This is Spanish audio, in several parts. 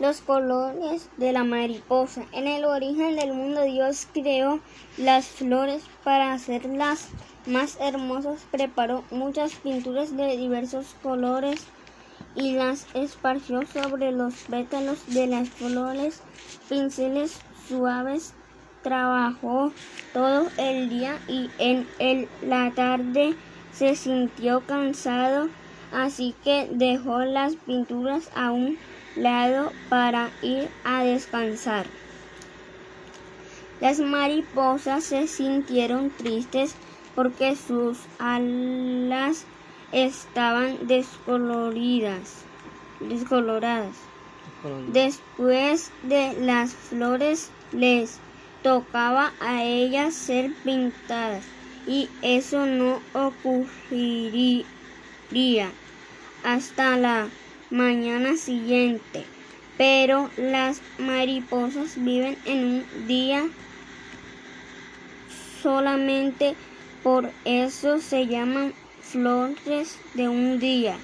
los colores de la mariposa. En el origen del mundo Dios creó las flores para hacerlas más hermosas. Preparó muchas pinturas de diversos colores y las esparció sobre los pétalos de las flores. Pinceles suaves trabajó todo el día y en la tarde se sintió cansado, así que dejó las pinturas a un lado para ir a descansar. Las mariposas se sintieron tristes porque sus alas estaban descoloridas, descoloradas. Después de las flores les tocaba a ellas ser pintadas y eso no ocurriría hasta la mañana siguiente. Pero las mariposas viven en un día solamente por eso se llaman flores de un día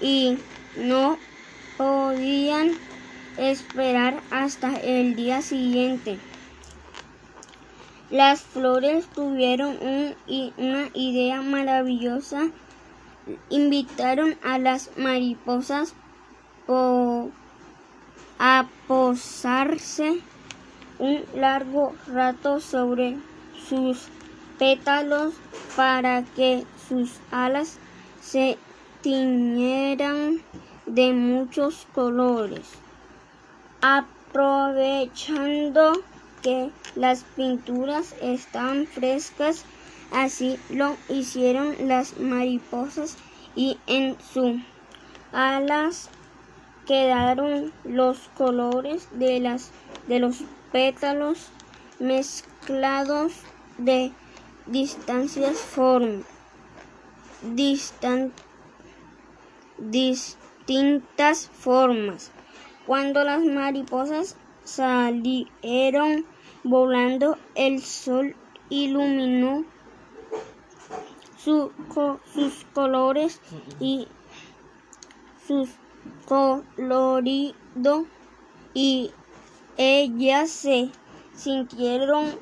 y no podían esperar hasta el día siguiente. Las flores tuvieron una idea maravillosa. Invitaron a las mariposas a posarse un largo rato sobre sus pétalos para que sus alas se tiñeran de muchos colores. Aprovechando que las pinturas estaban frescas, así lo hicieron las mariposas y en sus alas quedaron los colores de las de los pétalos mezclados de distancias form, distintas formas. Cuando las mariposas salieron volando, el sol iluminó sus colores y sus colorido y ellas se sintieron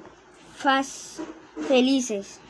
felices.